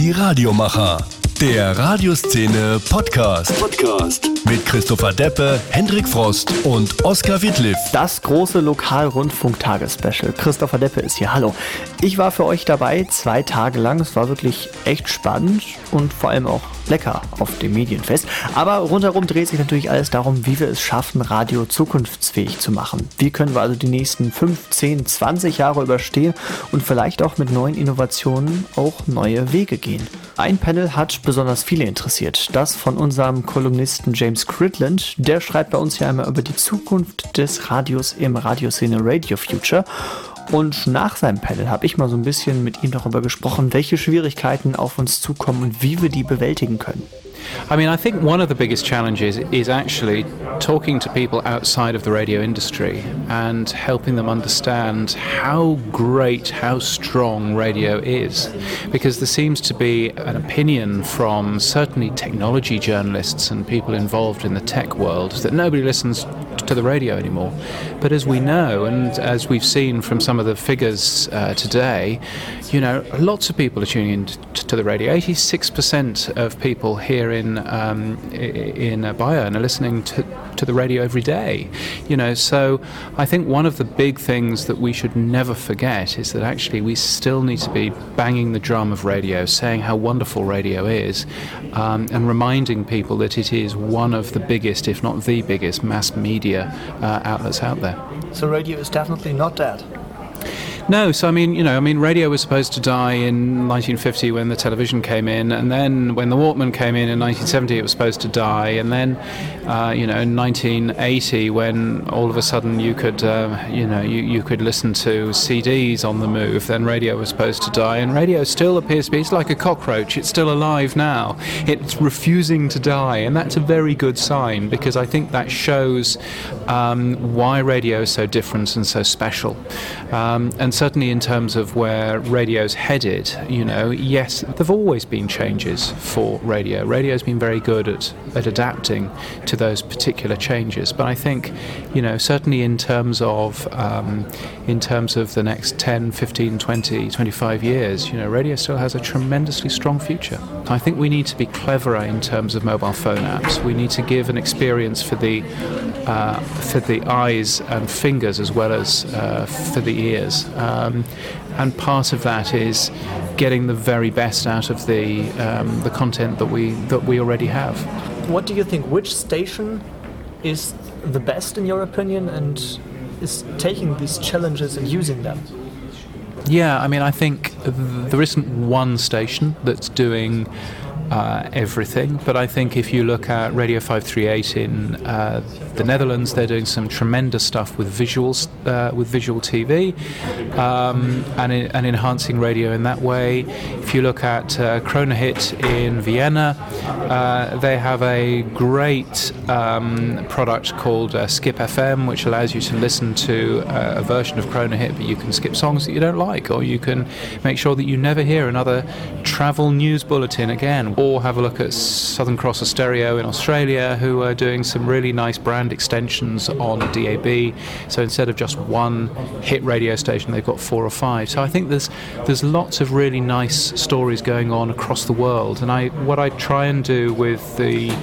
Die Radiomacher. Der Radioszene Podcast. Podcast. Mit Christopher Deppe, Hendrik Frost und Oskar Wittliff. Das große Lokalrundfunk-Tagesspecial. Christopher Deppe ist hier. Hallo. Ich war für euch dabei zwei Tage lang. Es war wirklich echt spannend und vor allem auch lecker auf dem Medienfest. Aber rundherum dreht sich natürlich alles darum, wie wir es schaffen, Radio zukunftsfähig zu machen. Wie können wir also die nächsten 15, 20 Jahre überstehen und vielleicht auch mit neuen Innovationen auch neue Wege gehen. Ein Panel hat besonders viele interessiert. Das von unserem Kolumnisten James Cridland. Der schreibt bei uns ja einmal über die Zukunft des Radios im Radioszene Radio Future. Und nach seinem Panel habe ich mal so ein bisschen mit ihm darüber gesprochen, welche Schwierigkeiten auf uns zukommen und wie wir die bewältigen können. I mean, I think one of the biggest challenges is actually talking to people outside of the radio industry and helping them understand how great, how strong radio is. Because there seems to be an opinion from certainly technology journalists and people involved in the tech world that nobody listens to the radio anymore. But as we know, and as we've seen from some of the figures uh, today, you know, lots of people are tuning in to the radio. 86% of people here in um, in Bayern are listening to, to the radio every day. You know, so I think one of the big things that we should never forget is that actually we still need to be banging the drum of radio, saying how wonderful radio is, um, and reminding people that it is one of the biggest, if not the biggest, mass media uh, outlets out there. So radio is definitely not dead. No, so I mean, you know, I mean, radio was supposed to die in 1950 when the television came in, and then when the Walkman came in in 1970, it was supposed to die, and then, uh, you know, in 1980, when all of a sudden you could, uh, you know, you, you could listen to CDs on the move, then radio was supposed to die, and radio still appears to be, it's like a cockroach, it's still alive now. It's refusing to die, and that's a very good sign because I think that shows um, why radio is so different and so special. Um, and certainly in terms of where radio's headed, you know, yes, there've always been changes for radio. Radio's been very good at, at adapting to those particular changes. But I think, you know, certainly in terms of um, in terms of the next 10, 15, 20, 25 years, you know, radio still has a tremendously strong future. I think we need to be cleverer in terms of mobile phone apps. We need to give an experience for the uh, for the eyes and fingers as well as uh, for the ears. Um, and part of that is getting the very best out of the um, the content that we that we already have. What do you think? Which station is the best in your opinion, and is taking these challenges and using them? Yeah, I mean, I think there isn't one station that's doing uh, everything. But I think if you look at Radio 538 in uh, the Netherlands, they're doing some tremendous stuff with visuals, uh, with visual TV, um, and, and enhancing radio in that way. If you look at uh, Hit in Vienna, uh, they have a great um, product called uh, Skip FM, which allows you to listen to uh, a version of Krone Hit, but you can skip songs that you don't like, or you can make sure that you never hear another travel news bulletin again or have a look at Southern Cross Austereo in Australia, who are doing some really nice brand extensions on DAB. So instead of just one hit radio station, they've got four or five. So I think there's there's lots of really nice stories going on across the world. And I what I try and do with the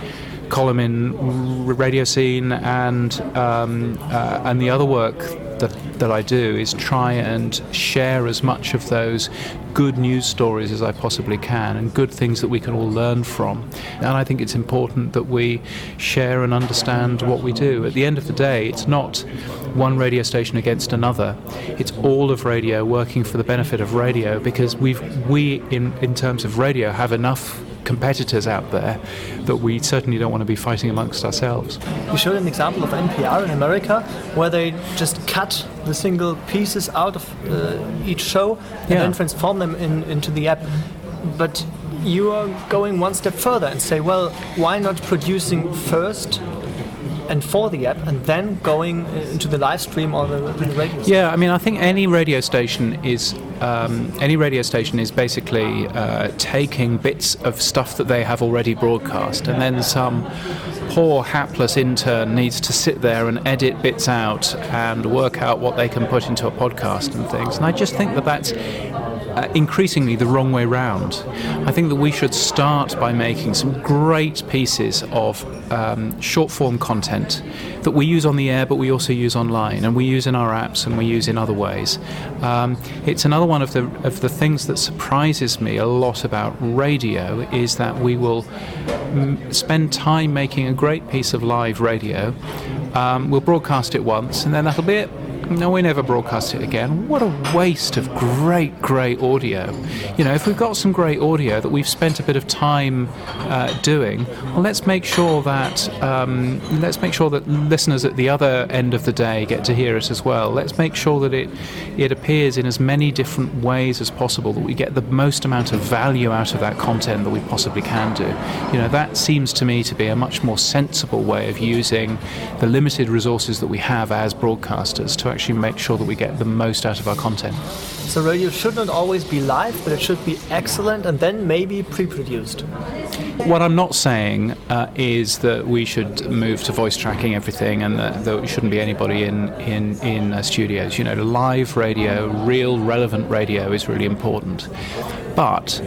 column in radio scene and um, uh, and the other work that, that I do is try and share as much of those good news stories as I possibly can and good things that we can all learn from. And I think it's important that we share and understand what we do. At the end of the day, it's not one radio station against another. It's all of radio working for the benefit of radio because we've we in in terms of radio have enough competitors out there that we certainly don't want to be fighting amongst ourselves. You showed an example of NPR in America where they just cut the single pieces out of uh, each show and yeah. then transform them in, into the app. But you are going one step further and say, well, why not producing first and for the app and then going into the live stream or the, the radio station? Yeah, I mean, I think any radio station is um, any radio station is basically uh, taking bits of stuff that they have already broadcast, and then some poor hapless intern needs to sit there and edit bits out and work out what they can put into a podcast and things. And I just think that that's uh, increasingly the wrong way round. I think that we should start by making some great pieces of um, short form content that we use on the air, but we also use online, and we use in our apps, and we use in other ways. Um, it's another one of the of the things that surprises me a lot about radio is that we will m- spend time making a great piece of live radio. Um, we'll broadcast it once, and then that'll be it no, we never broadcast it again. What a waste of great, great audio. You know, if we've got some great audio that we've spent a bit of time uh, doing, well, let's make sure that um, let's make sure that listeners at the other end of the day get to hear it as well. Let's make sure that it it appears in as many different ways as possible. That we get the most amount of value out of that content that we possibly can do. You know, that seems to me to be a much more sensible way of using the limited resources that we have as broadcasters to actually make sure that we get the most out of our content. So radio should not always be live, but it should be excellent and then maybe pre-produced. What I'm not saying uh, is that we should move to voice tracking everything and that there shouldn't be anybody in in in uh, studios. You know, live radio, real relevant radio is really important, but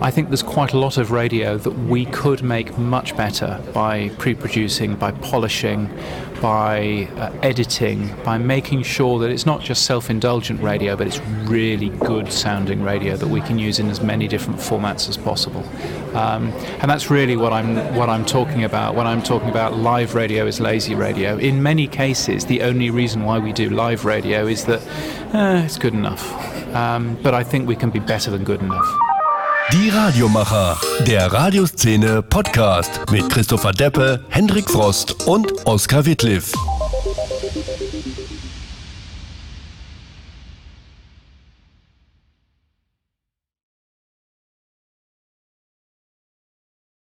I think there's quite a lot of radio that we could make much better by pre producing, by polishing, by uh, editing, by making sure that it's not just self indulgent radio, but it's really good sounding radio that we can use in as many different formats as possible. Um, and that's really what I'm, what I'm talking about when I'm talking about live radio is lazy radio. In many cases, the only reason why we do live radio is that eh, it's good enough. Um, but I think we can be better than good enough. Die Radiomacher, der Radioszene Podcast mit Christopher Deppe, Hendrik Frost und Oskar Wittliff.